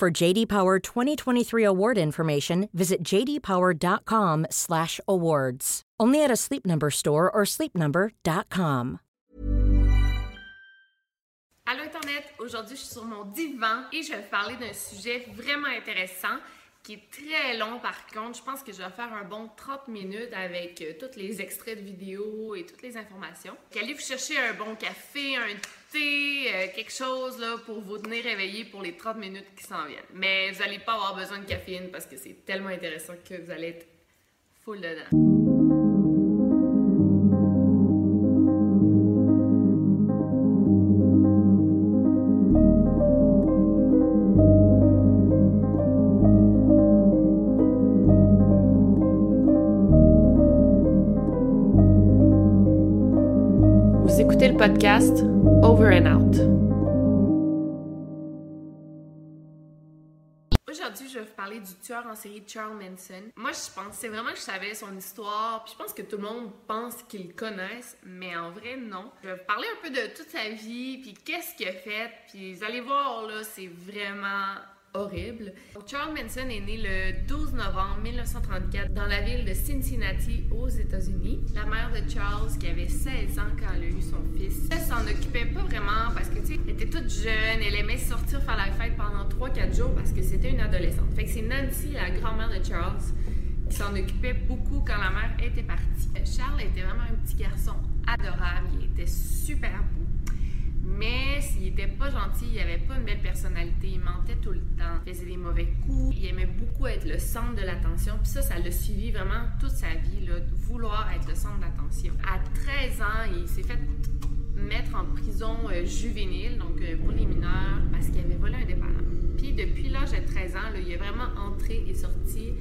For JD Power 2023 award information, visit jdpower.com/awards. Only at a Sleep Number store or sleepnumber.com. Allô Internet, aujourd'hui je suis sur mon divan et je vais vous parler d'un sujet vraiment intéressant qui est très long par contre. Je pense que je vais faire un bon 30 minutes avec euh, tous les extraits de vidéos et toutes les informations. Allez vous chercher un bon café, un euh, quelque chose là, pour vous tenir réveillé pour les 30 minutes qui s'en viennent. Mais vous n'allez pas avoir besoin de caféine parce que c'est tellement intéressant que vous allez être full dedans. Podcast Over and Out. Aujourd'hui, je vais vous parler du tueur en série Charles Manson. Moi, je pensais vraiment que je savais son histoire, puis je pense que tout le monde pense qu'ils le connaissent, mais en vrai, non. Je vais vous parler un peu de toute sa vie, puis qu'est-ce qu'il a fait, puis vous allez voir, là, c'est vraiment horrible. Charles Manson est né le 12 novembre 1934 dans la ville de Cincinnati aux États-Unis. La mère de Charles, qui avait 16 ans quand elle a eu son fils, elle s'en occupait pas vraiment parce que, tu sais, elle était toute jeune, elle aimait sortir faire la fête pendant 3-4 jours parce que c'était une adolescente. Fait que c'est Nancy, la grand-mère de Charles, qui s'en occupait beaucoup quand la mère était partie. Charles était vraiment un petit garçon adorable, il était super beau. Mais s'il était pas gentil, il avait pas une belle personnalité, il mentait tout le temps, il faisait des mauvais coups, il aimait beaucoup être le centre de l'attention. Puis ça, ça l'a suivi vraiment toute sa vie, là, de vouloir être le centre d'attention. À 13 ans, il s'est fait mettre en prison euh, juvénile, donc euh, pour les mineurs, parce qu'il avait volé un dépanneur. Puis depuis l'âge de 13 ans, il est vraiment entré et sorti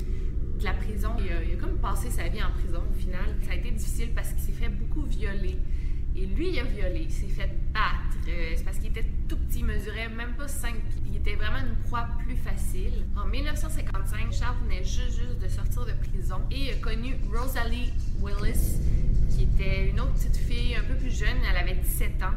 de la prison. Il il a comme passé sa vie en prison au final. Ça a été difficile parce qu'il s'est fait beaucoup violer. Et lui, il a violé, il s'est fait battre. C'est parce qu'il était tout petit, il mesurait même pas 5 pieds. Il était vraiment une proie plus facile. En 1955, Charles venait juste, de sortir de prison et a connu Rosalie Willis, qui était une autre petite fille un peu plus jeune, elle avait 17 ans.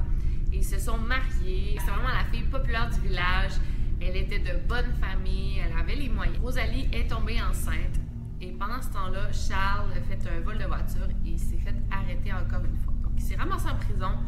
Et ils se sont mariés. C'est vraiment la fille populaire du village. Elle était de bonne famille, elle avait les moyens. Rosalie est tombée enceinte. Et pendant ce temps-là, Charles a fait un vol de voiture et s'est fait arrêter encore une fois. Donc, il s'est ramassé en prison.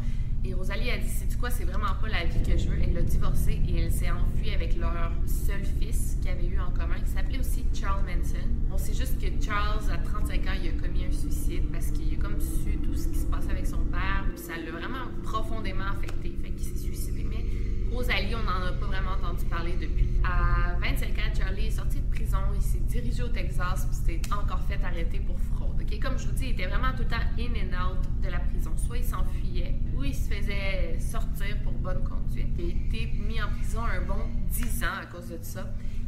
Et Rosalie a dit C'est quoi, c'est vraiment pas la vie que je veux. Elle a divorcé et elle s'est enfuie avec leur seul fils qu'ils avaient eu en commun, qui s'appelait aussi Charles Manson. On sait juste que Charles, à 35 ans, il a commis un suicide parce qu'il a comme su tout ce qui se passait avec son père. Puis ça l'a vraiment profondément affecté. Fait qu'il s'est suicidé. Mais Rosalie, on n'en a pas vraiment entendu parler depuis. À 25 ans, Charlie est sorti de prison, il s'est dirigé au Texas, puis s'était encore fait arrêter pour fraude. Ok Comme je vous dis, il était vraiment tout le temps in and out de la prison. Soit il s'enfuyait, ou il se faisait sortir pour bonne conduite. Il a été mis en prison un bon 10 ans à cause de ça,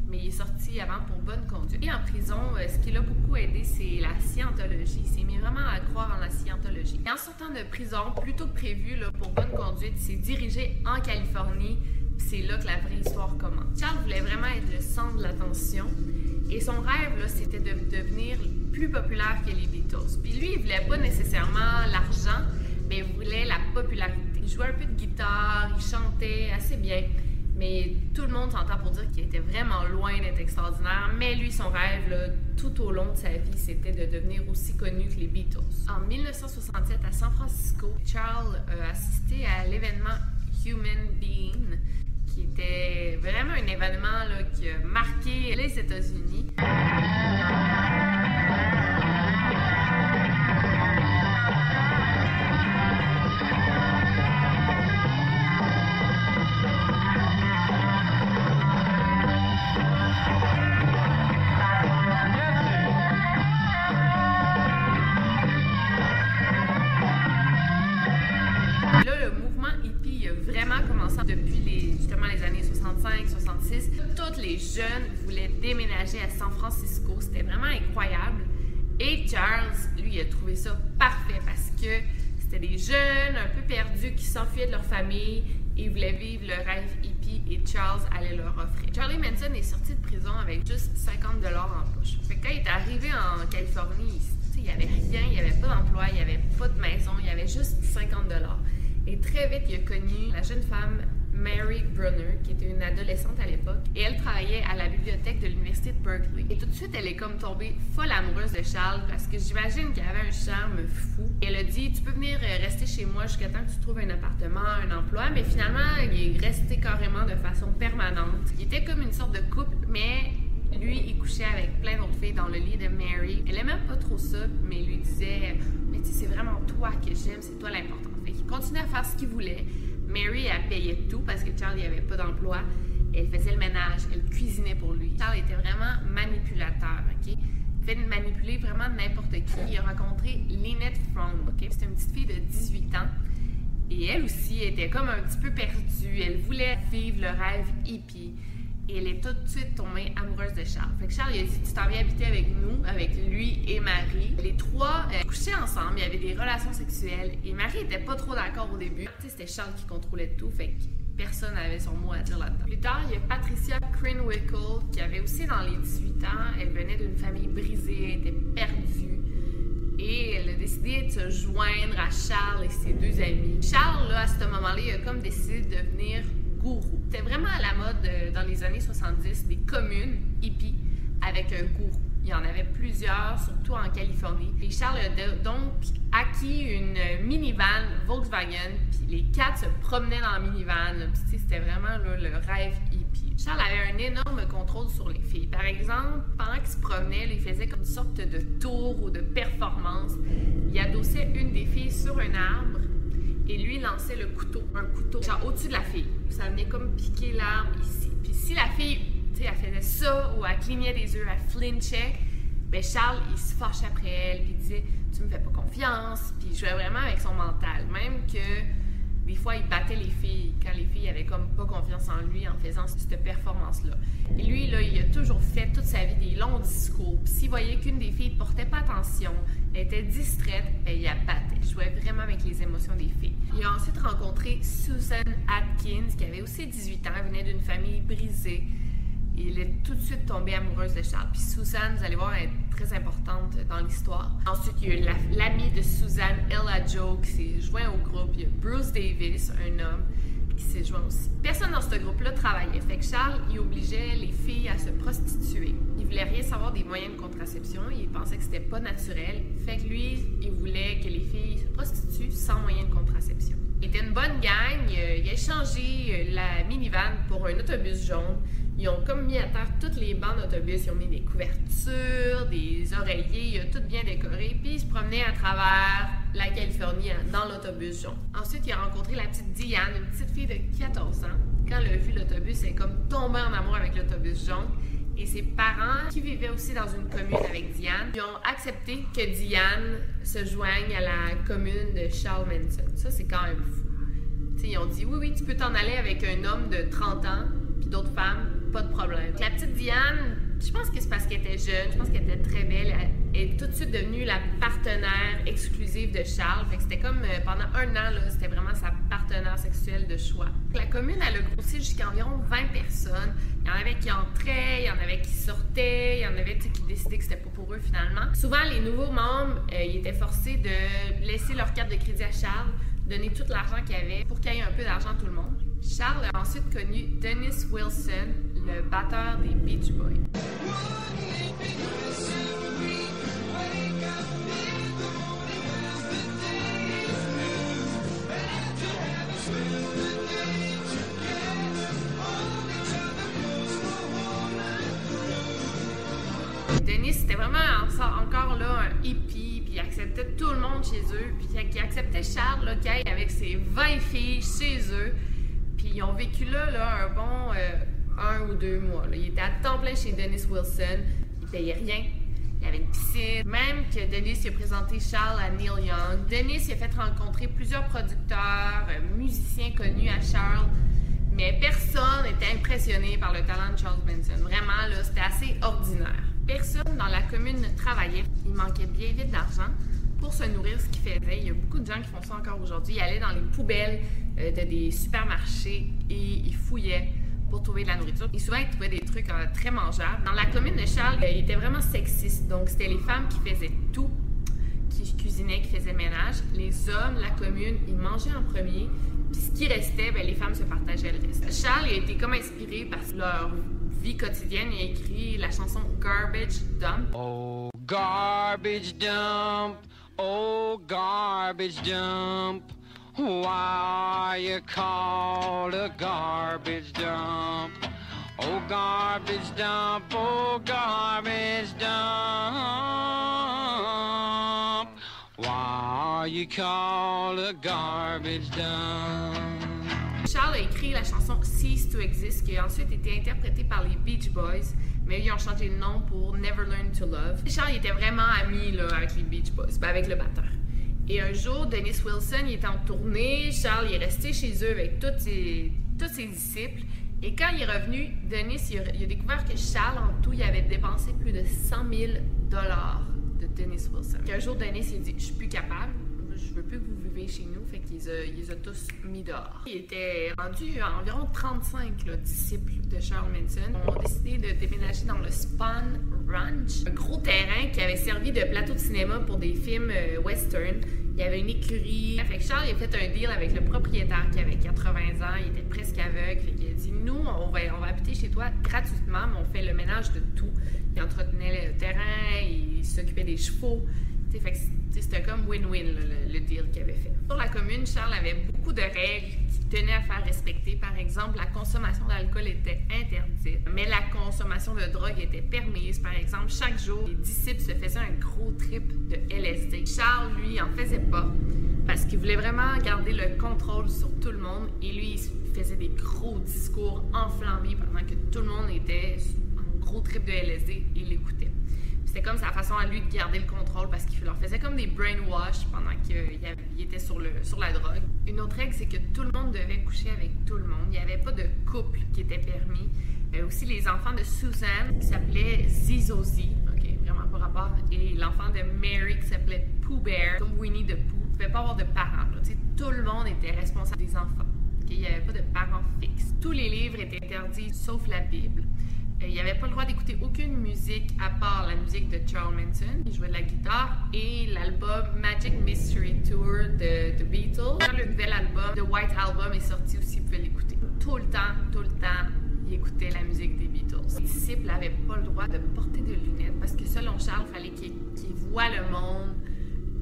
mais il est sorti avant pour bonne conduite. Et en prison, euh, ce qui l'a beaucoup aidé, c'est la scientologie. Il s'est mis vraiment à croire en la scientologie. Et en sortant de prison, plus tôt que prévu là, pour bonne conduite, il s'est dirigé en Californie c'est là que la vraie histoire commence. Charles voulait vraiment être le centre de l'attention et son rêve, c'était de devenir plus populaire que les Beatles. Puis lui, il voulait pas nécessairement l'argent, mais il voulait la popularité. Il jouait un peu de guitare, il chantait assez bien, mais tout le monde s'entend pour dire qu'il était vraiment loin d'être extraordinaire. Mais lui, son rêve, là, tout au long de sa vie, c'était de devenir aussi connu que les Beatles. En 1967, à San Francisco, Charles a assisté à l'événement Human Being, qui était vraiment un événement là, qui a marqué les États-Unis. Depuis justement les années 70 65, 66, toutes les jeunes voulaient déménager à San Francisco. C'était vraiment incroyable. Lui, il a trouvé ça parfait parce que c'était des jeunes un peu perdus qui s'enfuyaient de leur famille et voulaient vivre le rêve hippie et Charles allait leur offrir. Charlie Manson est sorti de prison avec juste 50 dollars en poche. Fait que quand il est arrivé en Californie, il n'y avait rien, il n'y avait pas d'emploi, il n'y avait pas de maison, il y avait juste 50 dollars. Et très vite, il a connu la jeune femme Mary Brunner, qui était une adolescente à l'époque, et elle travaillait à la bibliothèque de l'université de Berkeley. Et tout de suite, elle est comme tombée folle amoureuse de Charles parce que j'imagine qu'il avait un charme fou. Et elle a dit Tu peux venir euh, rester chez moi jusqu'à temps que tu trouves un appartement, un emploi. Mais finalement, il est resté carrément de façon permanente. Il était comme une sorte de couple, mais lui, il couchait avec plein d'autres filles dans le lit de Mary. Elle aimait pas trop ça, mais il lui disait Mais tu sais, c'est vraiment toi que j'aime, c'est toi l'important. Fait qu'il continuait à faire ce qu'il voulait. Mary, elle payait tout parce que Charles n'avait pas d'emploi. Elle faisait le ménage, elle cuisinait pour lui. Charles était vraiment manipulateur, OK? Il fait manipuler vraiment n'importe qui. Il a rencontré Lynette Fromm, OK? C'était une petite fille de 18 ans. Et elle aussi était comme un petit peu perdue. Elle voulait vivre le rêve hippie. Et elle est tout de suite tombée amoureuse de Charles. Fait que Charles, il a dit Tu t'en viens habiter avec nous, avec lui et Marie. Les trois euh, couchaient ensemble, il y avait des relations sexuelles. Et Marie était pas trop d'accord au début. Tu sais, c'était Charles qui contrôlait tout, fait que personne n'avait son mot à dire là-dedans. Plus tard, il y a Patricia Crinwickle, qui avait aussi dans les 18 ans. Elle venait d'une famille brisée, elle était perdue. Et elle a décidé de se joindre à Charles et ses deux amis. Charles, là, à ce moment-là, il a comme décidé de devenir c'était vraiment à la mode euh, dans les années 70 des communes hippies avec un gourou. Il y en avait plusieurs, surtout en Californie. Et Charles a donc acquis une minivan Volkswagen, puis les quatre se promenaient dans la minivan. C'était vraiment le rêve hippie. Charles avait un énorme contrôle sur les filles. Par exemple, pendant qu'il se promenait, il faisait comme une sorte de tour ou de performance. Il adossait une des filles sur un arbre et lui lançait le couteau, un couteau, genre au-dessus de la fille. Ça venait comme piquer l'arbre ici. Puis si la fille, tu sais, elle faisait ça ou elle clignait des yeux, elle flinchait, ben Charles, il se fâchait après elle, puis il disait Tu me fais pas confiance, puis il jouait vraiment avec son mental. Même que des fois, il battait les filles quand les filles avaient comme pas confiance en lui en faisant cette performance-là. Et lui, là, il a toujours fait toute sa vie des longs discours. S'il voyait qu'une des filles portait pas attention, était distraite, ben, il la battait. Il jouait vraiment avec les émotions des filles. Il a ensuite rencontré Susan Atkins, qui avait aussi 18 ans, venait d'une famille brisée. Il est tout de suite tombé amoureuse de Charles. Puis Susan, vous allez voir, est très importante dans l'histoire. Ensuite, il y a eu l'ami de Susan, Ella Joe, qui s'est joint au groupe. Il y a Bruce Davis, un homme, qui s'est joint aussi. Personne dans ce groupe-là travaillait. Fait que Charles, il obligeait les filles à se prostituer. Il voulait rien savoir des moyens de contraception. Il pensait que c'était pas naturel. Fait que lui, il voulait que les filles se prostituent sans moyen de contraception. Était une bonne gang. Il a échangé la minivan pour un autobus jaune. Ils ont comme mis à terre toutes les bancs d'autobus. Ils ont mis des couvertures, des oreillers, tout bien décoré. Puis il se promenait à travers la Californie dans l'autobus jaune. Ensuite, il a rencontré la petite Diane, une petite fille de 14 ans. Quand elle a vu l'autobus, elle est comme tombée en amour avec l'autobus jaune. Et ses parents, qui vivaient aussi dans une commune avec Diane, ont accepté que Diane se joigne à la commune de Charles Manson. Ça, c'est quand même fou. ils ont dit oui, oui, tu peux t'en aller avec un homme de 30 ans, puis d'autres femmes, pas de problème. La petite Diane, je pense que c'est parce qu'elle était jeune, je pense qu'elle était très belle. Elle est tout de suite devenue la partenaire exclusive de Charles. C'était comme euh, pendant un an, c'était vraiment sa partenaire sexuelle de choix. La commune, elle a grossi jusqu'à environ 20 personnes. Il y en avait qui entraient, il y en avait qui sortaient, il y en avait qui décidaient que c'était pas pour eux finalement. Souvent, les nouveaux membres, euh, ils étaient forcés de laisser leur carte de crédit à Charles, donner tout l'argent qu'il y avait pour qu'il y ait un peu d'argent tout le monde. Charles a ensuite connu Dennis Wilson, le batteur des Beach Boys. Dennis, c'était vraiment encore là un hippie, puis il acceptait tout le monde chez eux, puis il acceptait Charles là, qui avec ses 20 filles chez eux, puis ils ont vécu là, là un bon euh, un ou deux mois. Il était à temps plein chez Dennis Wilson. Il payait rien. Il avait une piscine. Même que Dennis a présenté Charles à Neil Young. Dennis a fait rencontrer plusieurs producteurs, euh, musiciens connus à Charles. Mais personne n'était impressionné par le talent de Charles Manson. Vraiment, c'était assez ordinaire. Personne dans la commune ne travaillait. Il manquait bien vite d'argent pour se nourrir ce qu'il faisait. Il y a beaucoup de gens qui font ça encore aujourd'hui. Ils allaient dans les poubelles euh, de des supermarchés et ils fouillaient pour trouver de la nourriture. Et souvent, ils trouvaient des trucs euh, très mangeables. Dans la commune de Charles, il était vraiment sexiste. Donc, c'était les femmes qui faisaient tout, qui cuisinaient, qui faisaient le ménage. Les hommes, la commune, ils mangeaient en premier. Puis ce qui restait, ben, les femmes se partageaient le reste. Charles a été comme inspiré par leur vie quotidienne. Il a écrit la chanson Garbage Dump. Oh, garbage dump. Oh, garbage dump. Why you called a garbage dump? Oh, garbage dump, oh, garbage dump. Why you called a garbage dump? Charles a écrit la chanson Cease to Exist, qui a ensuite été interprétée par les Beach Boys, mais ils ont changé le nom pour Never Learn to Love. Charles était vraiment ami avec les Beach Boys, ben, avec le batteur. Et un jour, Dennis Wilson il était en tournée, Charles il est resté chez eux avec tous ses, disciples. Et quand il est revenu, Dennis il a, découvert que Charles, en tout, il avait dépensé plus de 100 000 dollars de Dennis Wilson. Et un jour, Dennis il dit Je suis plus capable, veux plus que vous vivez chez nous. Fait qu'ils ils a tous mis dehors. Il était rendu à environ 35 là, disciples de Charles Manson. On a décidé de déménager dans le Spawn Ranch, un gros terrain qui avait servi de plateau de cinéma pour des films euh, western. Il y avait une écurie. Fait que Charles il a fait un deal avec le propriétaire qui avait 80 ans. Il était presque aveugle. Fait qu'il a dit Nous, on va, on va habiter chez toi gratuitement, mais on fait le ménage de tout. Il entretenait le terrain, il s'occupait des chevaux. T'sais, fait que c'était comme win-win le, deal qu'il avait fait. Pour la commune, Charles avait beaucoup de règles qu'il tenait à faire respecter. Par exemple, la consommation d'alcool était interdite, mais la consommation de drogue était permise. Par exemple, chaque jour, les disciples se faisaient un gros trip de LSD. Charles, lui, en faisait pas parce qu'il voulait vraiment garder le contrôle sur tout le monde et lui, il faisait des gros discours enflammés pendant que tout le monde était en gros trip de LSD et l'écoutait. C'était comme sa façon à lui de garder le contrôle parce qu'il leur faisait comme des brainwash pendant qu'il était sur, le, sur la drogue. Une autre règle, c'est que tout le monde devait coucher avec tout le monde. Il n'y avait pas de couple qui était permis. Euh, aussi, les enfants de Suzanne, qui s'appelait Zizozi, ok, vraiment pas rapport, et l'enfant de Mary, qui s'appelait Pooh Bear, comme Winnie the Pooh. Ne pouvait pas avoir de parents. Tout le monde était responsable des enfants. Il n'y avait pas de parents fixes. Tous les livres étaient interdits, sauf la Bible. Il n'y avait pas le droit d'écouter aucune musique à part la musique de Charles Manson. Il jouait de la guitare et l'album Magic Mystery Tour de The Beatles. Le nouvel album, The White Album, est sorti aussi, vous pouvez l'écouter. Tout le temps, tout le temps, il écoutait la musique des Beatles. Les disciples n'avaient pas le droit de porter de lunettes parce que selon Charles, il fallait qu'ils qu voient le monde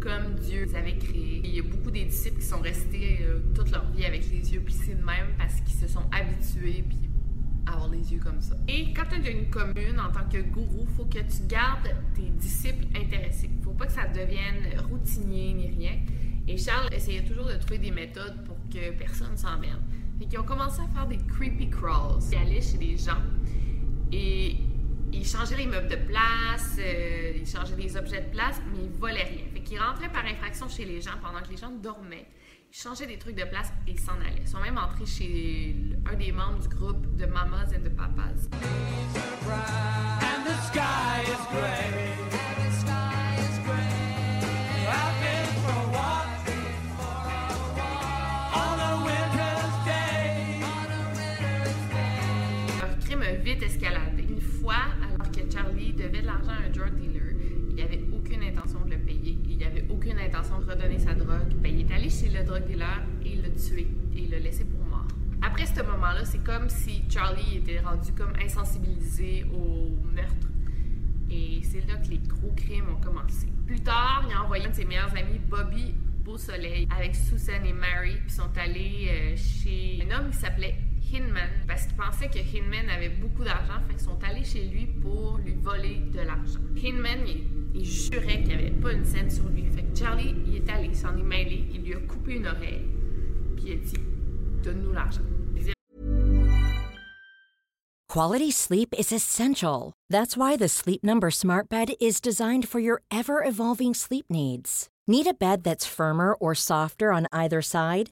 comme Dieu les avait créé. Il y a beaucoup des disciples qui sont restés euh, toute leur vie avec les yeux plissés de même parce qu'ils se sont habitués avoir les yeux comme ça. Et quand tu es une commune, en tant que gourou, faut que tu gardes tes disciples intéressés. Faut pas que ça devienne routinier ni rien. Et Charles essayait toujours de trouver des méthodes pour que personne s'emmerde. Fait qu'ils ont commencé à faire des creepy crawls. Ils allaient chez des gens et ils changeaient les meubles de place, euh, ils changeaient des objets de place, mais ils volaient rien. Fait qu'ils rentraient par infraction chez les gens pendant que les gens dormaient changeaient des trucs de place et ils s'en allaient. Ils sont même entrés chez un des membres du groupe de Mamas and the Papas. Leur crime a vite escaladé. Une fois, alors que Charlie devait de l'argent à un drug dealer, il n'y avait aucune intention de le payer. Il n'y avait aucune intention de redonner sa drogue. Le drug dealer et l'a tué et il l'a laissé pour mort. Après ce moment-là, c'est comme si Charlie était rendu comme insensibilisé au meurtre. Et c'est là que les gros crimes ont commencé. Plus tard, il a envoyé un de ses meilleurs amis, Bobby Beausoleil, avec Susan et Mary, puis sont allés euh, chez un homme qui s'appelait Hinman, parce qu'ils pensaient que Hinman avait beaucoup d'argent, fait qu'ils sont allés chez lui pour lui voler de l'argent. Hinman, il, jurait qu'il n'y avait pas une scène sur lui. Fait Charlie, il est allé, s'en est mêlé, il lui a coupé une oreille, puis il a dit Donne-nous l'argent. Quality sleep is essential. That's why the Sleep Number Smart Bed is designed for your ever evolving sleep needs. Need a bed that's firmer or softer on either side?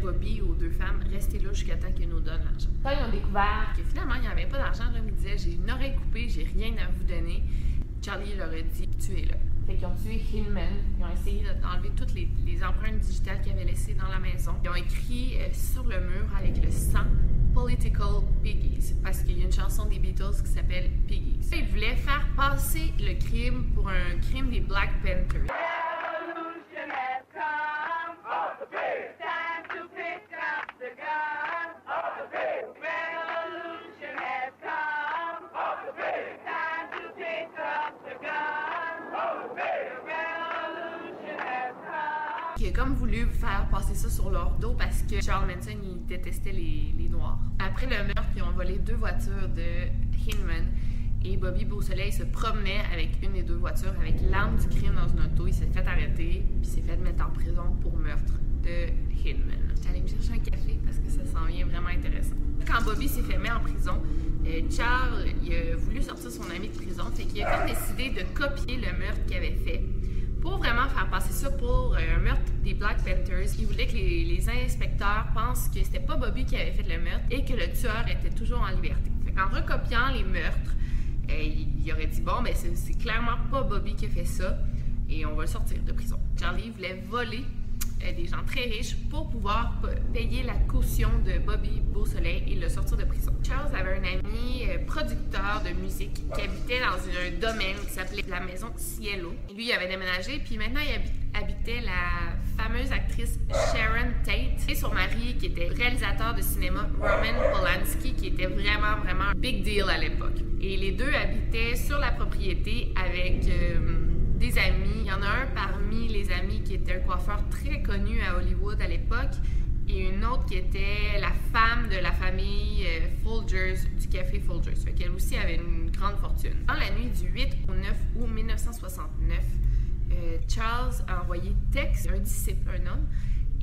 Bobby aux deux femmes, restez là jusqu'à temps qu'ils nous donnent l'argent. Quand ils ont découvert que finalement il n'y avait pas d'argent, là, ils me disaient j'ai une oreille coupée, j'ai rien à vous donner. Charlie leur a dit tuez-le. Fait qu'ils ont tué Hinman, ils ont essayé d'enlever toutes les, les empreintes digitales qu'ils avaient laissées dans la maison. Ils ont écrit euh, sur le mur avec le sang Political Piggies, parce qu'il y a une chanson des Beatles qui s'appelle Piggies. Ils voulaient faire passer le crime pour un crime des Black Panthers. Comme voulu faire passer ça sur leur dos parce que Charles Manson il détestait les, les Noirs. Après le meurtre, ils ont volé deux voitures de Hinman et Bobby Beausoleil se promenait avec une des deux voitures avec l'arme du crime dans une auto. Il s'est fait arrêter puis s'est fait mettre en prison pour meurtre de Hinman. Allée me chercher un café parce que ça s'en vient vraiment intéressant. Quand Bobby s'est fait mettre en prison, euh, Charles il a voulu sortir son ami de prison, fait qu'il a comme décidé de copier le meurtre qu'il avait fait pour vraiment faire passer ça pour euh, un meurtre des Black Panthers, il voulait que les, inspecteurs pensent que c'était pas Bobby qui avait fait le meurtre et que le tueur était toujours en liberté. En recopiant les meurtres, euh, il, aurait dit bon, ben c'est clairement pas Bobby qui a fait ça et on va le sortir de prison. Charlie voulait voler des gens très riches pour pouvoir payer la caution de Bobby Beausoleil et le sortir de prison. Charles avait un ami euh, producteur de musique qui habitait dans un domaine qui s'appelait la maison Cielo. Lui, il avait déménagé, puis maintenant, il habi- habitait la fameuse actrice Sharon Tate et son mari qui était réalisateur de cinéma Roman Polanski qui était vraiment vraiment big deal à l'époque. Et les deux habitaient sur la propriété avec euh, des amis. Il y en a un parmi les amis qui était un coiffeur très connu à Hollywood à l'époque et une autre qui était la femme de la famille euh, Folgers du café Folgers. Fait qu'elle aussi avait une grande fortune. Dans la nuit du 8 au 9 août 1969, euh, Charles a envoyé texte un disciple, un homme,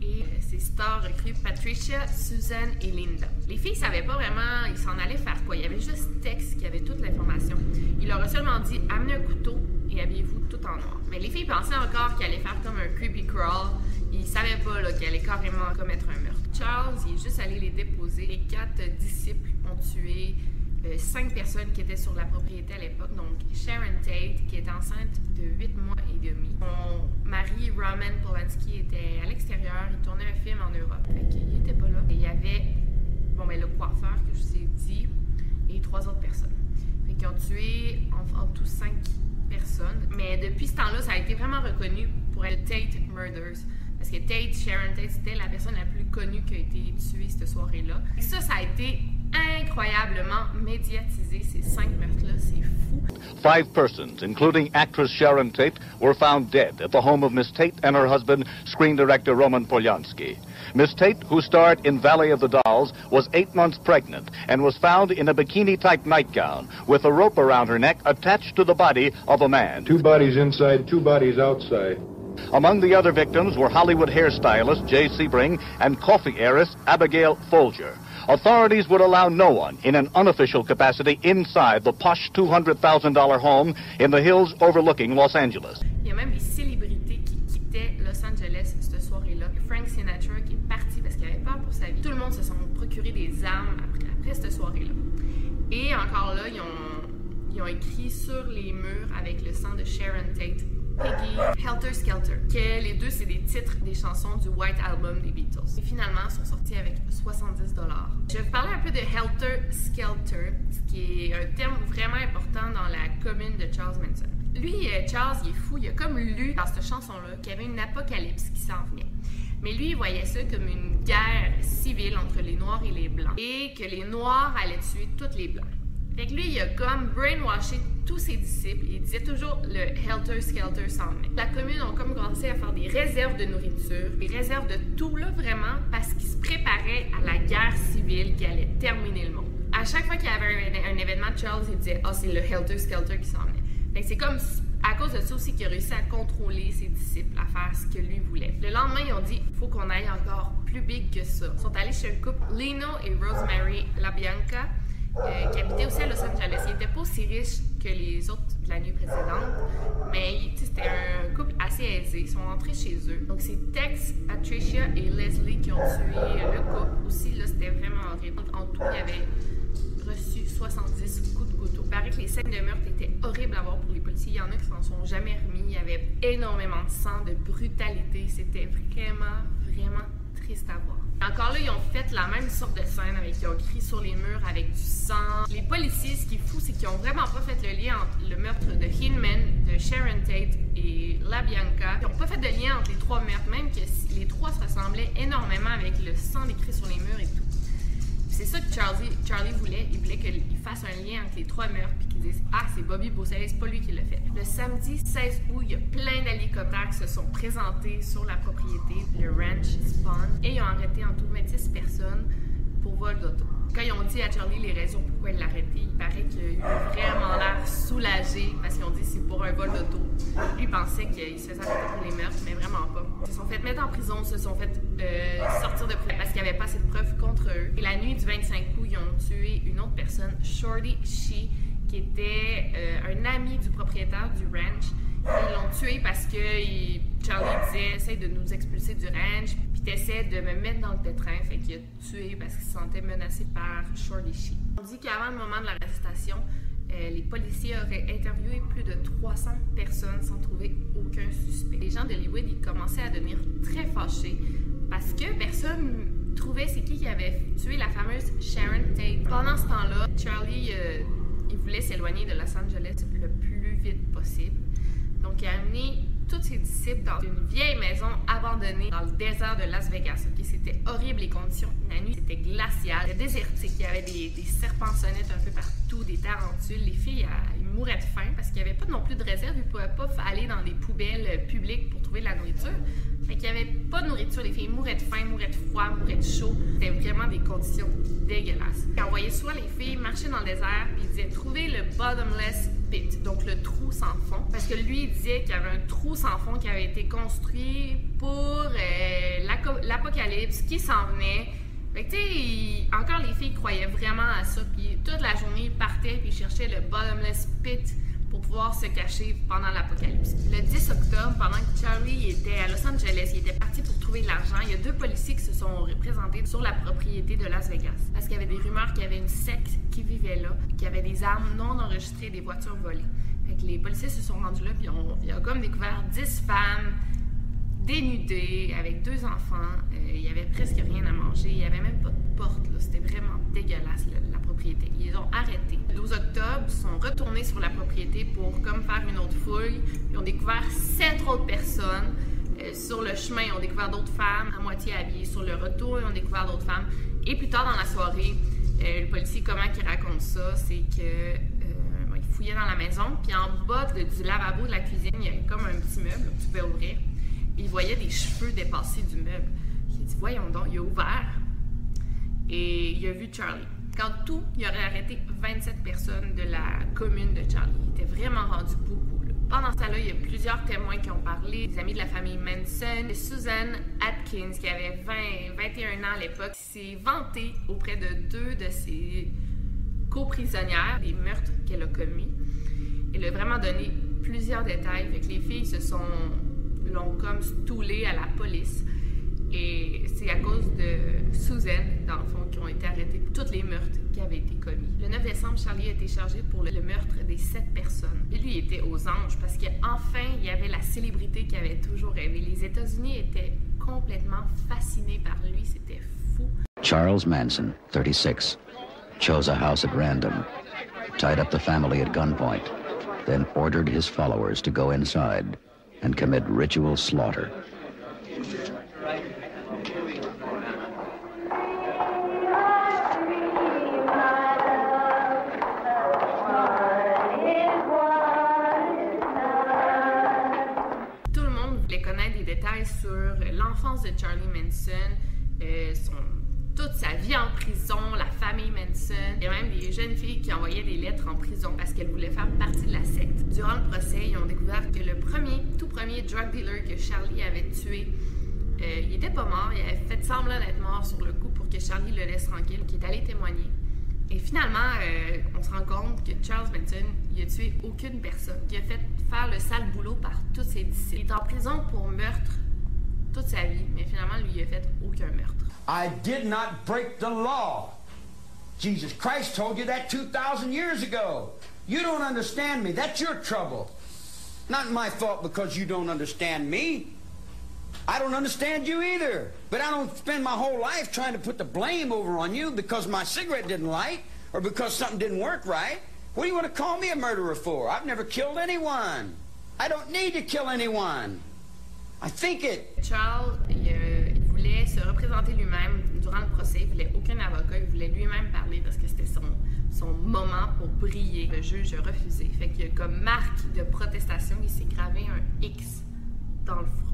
et euh, ses stars recrues Patricia, Susan et Linda. Les filles savaient pas vraiment, ils s'en allaient faire quoi. Il y avait juste texte qui avait toute l'information. Il leur a seulement dit amenez un couteau et habillez-vous tout en noir. Mais les filles pensaient encore qu'il allait faire comme un creepy crawl. Ils savaient pas qu'il allait carrément commettre un meurtre. Charles, il est juste allé les déposer. Les quatre disciples ont tué euh, cinq personnes qui étaient sur la propriété à l'époque. Donc, Sharon Tate, qui était enceinte de 8 mois et demi. Mon mari, Roman Polanski, était à l'extérieur. Il tournait un film en Europe. Fait qu'il était pas là. Et il y avait, bon, ben, le coiffeur que je vous ai dit et trois autres personnes. Fait qu'ils ont tué en tout cinq personnes. Mais depuis ce temps-là, ça a été vraiment reconnu pour être Tate Murders. Parce que Tate, Sharon Tate, c'était la personne la plus connue qui a été tuée cette soirée-là. Et ça, ça a été incroyablement médiatisé, ces cinq meurtres-là. C'est fou. Five persons, including actress Sharon Tate, were found dead at the home of Miss Tate and her husband, screen director Roman Polanski. Miss Tate, who starred in Valley of the Dolls, was eight months pregnant and was found in a bikini-type nightgown with a rope around her neck attached to the body of a man. Two bodies inside, two bodies outside. Among the other victims were Hollywood hairstylist Jay Sebring and coffee heiress Abigail Folger. Authorities would allow no one in an unofficial capacity inside the posh $200,000 home in the hills overlooking Los Angeles. Il y a même des célébrités qui quittaient Los Angeles cette soirée-là. Frank Sinatra qui est parti parce qu'il avait peur pour sa vie. Tout le monde se sont procuré des armes après, cette soirée-là. Et encore là, ils ont écrit sur les murs avec le sang de Sharon Tate, Helter Skelter, que les deux, c'est des titres des chansons du White Album des Beatles. Et finalement, sont sortis avec 70 Je vais parler un peu de Helter Skelter, ce qui est un terme vraiment important dans la commune de Charles Manson. Lui, euh, Charles, il est fou, il a comme lu dans cette chanson-là qu'il y avait une apocalypse qui s'en venait. Mais lui, il voyait ça comme une guerre civile entre les Noirs et les Blancs. Et que les Noirs allaient tuer tous les Blancs. Fait que lui, il a comme brainwashé tous ses disciples. Il disait toujours le helter skelter s'en venait. La commune ont comme commencé à faire des réserves de nourriture, des réserves de tout là vraiment parce qu'ils se préparaient à la guerre civile qui allait terminer le monde. À chaque fois qu'il y avait un, événement, Charles il disait "Ah, c'est le helter skelter qui s'en venait." C'est comme à cause de ça aussi qu'il a réussi à contrôler ses disciples, à faire ce que lui voulait. Le lendemain, ils ont dit faut qu'on aille encore plus big que ça. Ils sont allés chez un couple, Lino et Rosemary LaBianca, euh, qui habitaient aussi à Los Angeles. Ils n'étaient pas aussi riches que les autres de la nuit précédente, mais c'était un couple assez aisé. Ils sont rentrés chez eux. Donc, c'est Tex, Patricia et Leslie qui ont tué le couple. Aussi, là, c'était vraiment horrible. En tout, il y avait reçu 70 coups de couteau. Il paraît que les scènes de meurtre étaient horribles à voir pour les policiers. Il y en a qui s'en sont jamais remis. Il y avait énormément de sang, de brutalité. C'était vraiment, vraiment triste à voir. Encore là, ils ont fait la même sorte de scène avec ils ont sur les murs avec du sang. Les policiers, ce qui est fou, c'est qu'ils ont vraiment pas fait le lien entre le meurtre de Hinman, de Sharon Tate et LaBianca. Ils ont pas fait de lien entre les trois meurtres, même que les trois se ressemblaient énormément avec le sang écrit sur les murs et tout. C'est ça que Charlie, Charlie voulait. Il voulait qu'il fasse un lien entre les trois meurtres puis qu'il dise Ah, c'est Bobby Beausoleil, c'est pas lui qui l'a fait. Le samedi 16 août, il y a plein d'hélicoptères qui se sont présentés sur la propriété, le ranch Spawn, et ils ont arrêté en tout 26 personnes pour vol d'auto. Quand ils ont dit à Charlie les raisons pourquoi ils l'arrêtaient, il paraît qu'il a vraiment l'air soulagé parce qu'ils ont dit c'est pour un vol d'auto. Lui il pensait qu'il se faisait arrêter pour les meurtres, mais vraiment pas. Ils se sont fait mettre en prison, se sont fait euh, sortir de prison parce qu'il n'y avait pas assez de preuves contre eux. Et la nuit du 25 août, ils ont tué une autre personne, Shorty Shee, qui était euh, un ami du propriétaire du ranch. Ils l'ont tué parce que Charlie disait essaye de nous expulser du ranch, puis t'essaies de me mettre dans le pétrin. Fait qu'il a tué parce qu'il se sentait menacé par Shorty Shee. On dit qu'avant le moment de l'arrestation, euh, les policiers auraient interviewé plus de 300 personnes sans trouver aucun suspect. Les gens d'Hollywood, ils commençaient à devenir très fâchés parce que personne trouvait c'est qui qui avait tué la fameuse Sharon Tate. Pendant ce temps-là, Charlie, euh, il voulait s'éloigner de Los Angeles le plus vite possible. Il a amené tous ses disciples dans une vieille maison abandonnée dans le désert de Las Vegas. ok? C'était horrible les conditions. La nuit, c'était glacial, c'était désertique. Il y avait des, serpents sonnettes un peu partout, des tarentules. Les filles, ils mouraient de faim parce qu'il n'y avait pas non plus de réserve. Ils ne pouvaient pas aller dans des poubelles euh, publiques pour trouver de la nourriture. Fait qu'il n'y avait pas de nourriture. Les filles mouraient de faim, mouraient de froid, mouraient de chaud. C'était vraiment des conditions dégueulasses. Ils envoyaient soit les filles marcher dans le désert, puis ils disaient trouver le bottomless donc le trou sans fond. Parce que lui, il disait qu'il y avait un trou sans fond qui avait été construit pour euh, l'apocalypse qui s'en venait. Fait tu encore les filles croyaient vraiment à ça. Puis toute la journée, ils partaient puis cherchaient le bottomless pit pour pouvoir se cacher pendant l'apocalypse. Le 10 octobre, pendant que Charlie était à Los Angeles, il était parti pour trouver de l'argent, il y a deux policiers qui se sont représentés sur la propriété de Las Vegas. Parce qu'il y avait des rumeurs qu'il y avait une secte qui vivait là, qu'il y avait des armes non enregistrées, des voitures volées. Fait que les policiers se sont rendus là, puis on- ils ont comme découvert 10 femmes dénudées, avec deux enfants. Euh, il y avait presque rien à manger. Il n'y avait même pas de porte. là. C'était vraiment dégueulasse, la, la Ils les ont arrêtés. Le 12 octobre, ils sont retournés sur la propriété pour comme faire une autre fouille. Ils ont découvert sept autres personnes. Euh, sur le chemin, ils ont découvert d'autres femmes à moitié habillées. Sur le retour, ils ont découvert d'autres femmes. Et plus tard dans la soirée, euh, le policier, comment il raconte ça, c'est que euh, bon, il fouillait dans la maison, puis en bas du lavabo de la cuisine, il y avait comme un petit meuble que tu ouvrir. Il voyait des cheveux dépasser du meuble. Il dit Voyons donc, il a ouvert et il a vu Charlie. Quand tout, il aurait arrêté 27 personnes de la commune de Charlie. Il était vraiment rendu beaucoup. là. Pendant ce temps-là, il y a plusieurs témoins qui ont parlé, des amis de la famille Manson, Susan Atkins, qui avait 20, 21 ans à l'époque, s'est vantée auprès de deux de ses coprisonnières des meurtres qu'elle a commis. Elle a vraiment donné plusieurs détails. Que les filles se sont l'ont comme stoulée à la police. Et c'est à cause de Susan, dans le fond, qui ont été arrêtés pour tous les meurtres qui avaient été commis. Le 9 décembre, Charlie a été chargé pour le, meurtre des sept personnes. Et lui, était aux anges parce qu'enfin, il y avait la célébrité qu'il avait toujours rêvé. Les États-Unis étaient complètement fascinés par lui. C'était fou. Charles Manson, 36, chose a house at random, tied up the family at gunpoint, then ordered his followers to go inside and commit ritual slaughter. Détails sur l'enfance de Charlie Manson, euh, toute sa vie en prison, la famille Manson. A même des jeunes filles qui envoyaient des lettres en prison parce qu'elles voulaient faire partie de la secte. Durant le procès, ils ont découvert que le premier, tout premier drug dealer que Charlie avait tué, euh, il était pas mort. Il avait fait semblant d'être mort sur le coup pour que Charlie le laisse tranquille, qui est allé témoigner. Et finalement, euh, on se rend compte que Charles Manson, il a tué aucune personne. Il a fait faire le sale boulot par tous ses disciples. Il est en prison pour meurtre toute sa vie, mais finalement, lui, il a fait aucun meurtre. I did not break the law. Jesus Christ told you that 2,000 years ago. You don't understand me. That's your trouble. Not my fault because you don't understand me. I don't understand you either. But I don't spend my whole life trying to put the blame over on you because my cigarette didn't light or because something didn't work right. What do you want to call me a murderer for? I've never killed anyone. I don't need to kill anyone. I think it. Charles, il, euh, voulait se représenter lui-même durant le procès. Il voulait aucun avocat. Il voulait lui-même parler parce que c'était son, son moment pour briller. Le juge a refusé. Fait que comme marque de protestation, il s'est gravé un X dans le front.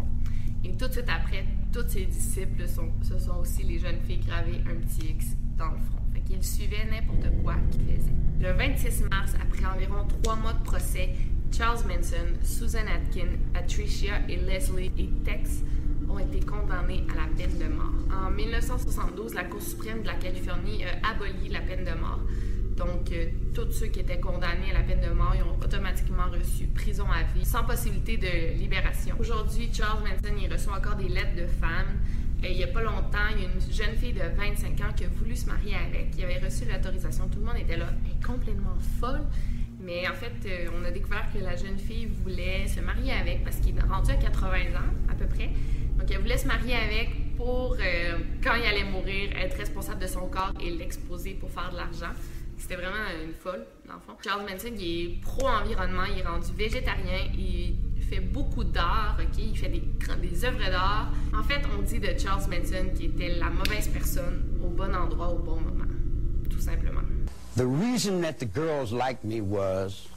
Et tout de suite après, tous ses disciples sont, ce sont aussi les jeunes filles gravées un petit X dans le front. Fait qu'il suivait n'importe quoi qu'il faisait. Le 26 mars, après environ trois mois de procès, Charles Manson, Susan Atkin, Patricia et Leslie et Tex ont été condamnés à la peine de mort. En 1972, la Cour suprême de la Californie a aboli la peine de mort. Donc, euh, tous ceux qui étaient condamnés à la peine de mort, ils ont automatiquement reçu prison à vie, sans possibilité de libération. Aujourd'hui, Charles Manson, il reçoit encore des lettres de femmes. Il n'y a pas longtemps, il y a une jeune fille de 25 ans qui a voulu se marier avec. Il avait reçu l'autorisation. Tout le monde était là, elle est complètement folle. Mais en fait, euh, on a découvert que la jeune fille voulait se marier avec parce qu'il est rendu à 80 ans, à peu près. Donc, elle voulait se marier avec pour, euh, quand il allait mourir, être responsable de son corps et l'exposer pour faire de l'argent. C'était vraiment une folle, dans le fond. Charles Manson, il est pro-environnement, il est rendu végétarien, il fait beaucoup d'art, ok? Il fait des, des œuvres d'art. En fait, on dit de Charles Manson qu'il était la mauvaise personne au bon endroit au bon moment, tout simplement. The reason that the girls liked me was,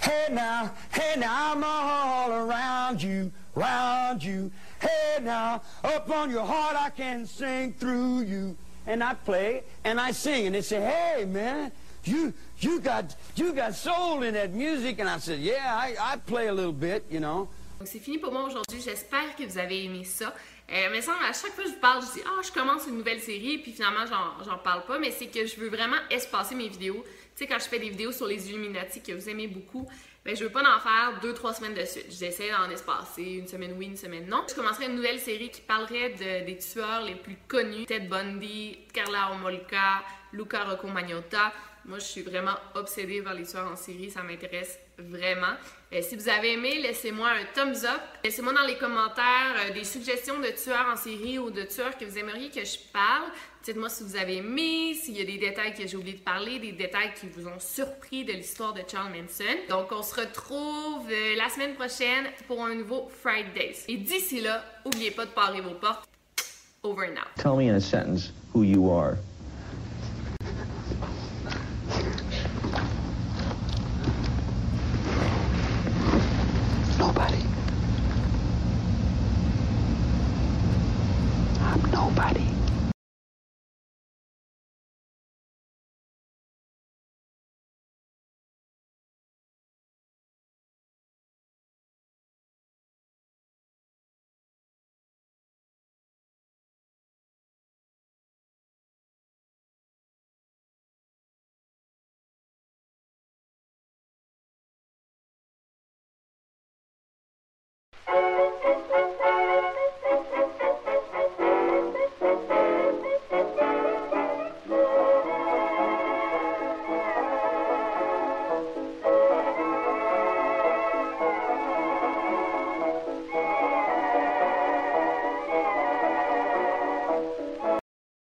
hey now, hey now, I'm all around you, round you. Hey now, up on your heart I can sing through you. And I play and I sing and they say, hey man, you you got you got soul in that music. And I said, yeah, I, I play a little bit, you know. Donc c'est fini pour moi aujourd'hui. J'espère que vous avez aimé ça. Euh, mais ça, à chaque fois que je parle, je dis ah je commence une nouvelle série, puis finalement j'en parle pas. Mais c'est que je veux vraiment espacer mes vidéos. Tu sais quand je fais des vidéos sur les Illuminati que vous aimez beaucoup, ben je veux pas en faire deux trois semaines de suite. J'essaie d'en espacer une semaine oui, une semaine non. Je commencerai une nouvelle série qui parlerait de, des tueurs les plus connus Ted Bundy, Carla Homolka, Luca Rocco Magnotta. Moi, je suis vraiment obsédée par les tueurs en série, ça m'intéresse vraiment. Euh, si vous avez aimé, laissez-moi un thumbs up. Laissez-moi dans les commentaires euh, des suggestions de tueurs en série ou de tueurs que vous aimeriez que je parle. Dites-moi si vous avez aimé, s'il y a des détails que j'ai oublié de parler, des détails qui vous ont surpris de l'histoire de Charles Manson. Donc, on se retrouve euh, la semaine prochaine pour un nouveau Fridays. Et d'ici là, n'oubliez pas de parer vos portes. Over and. Tell me in a sentence who you are.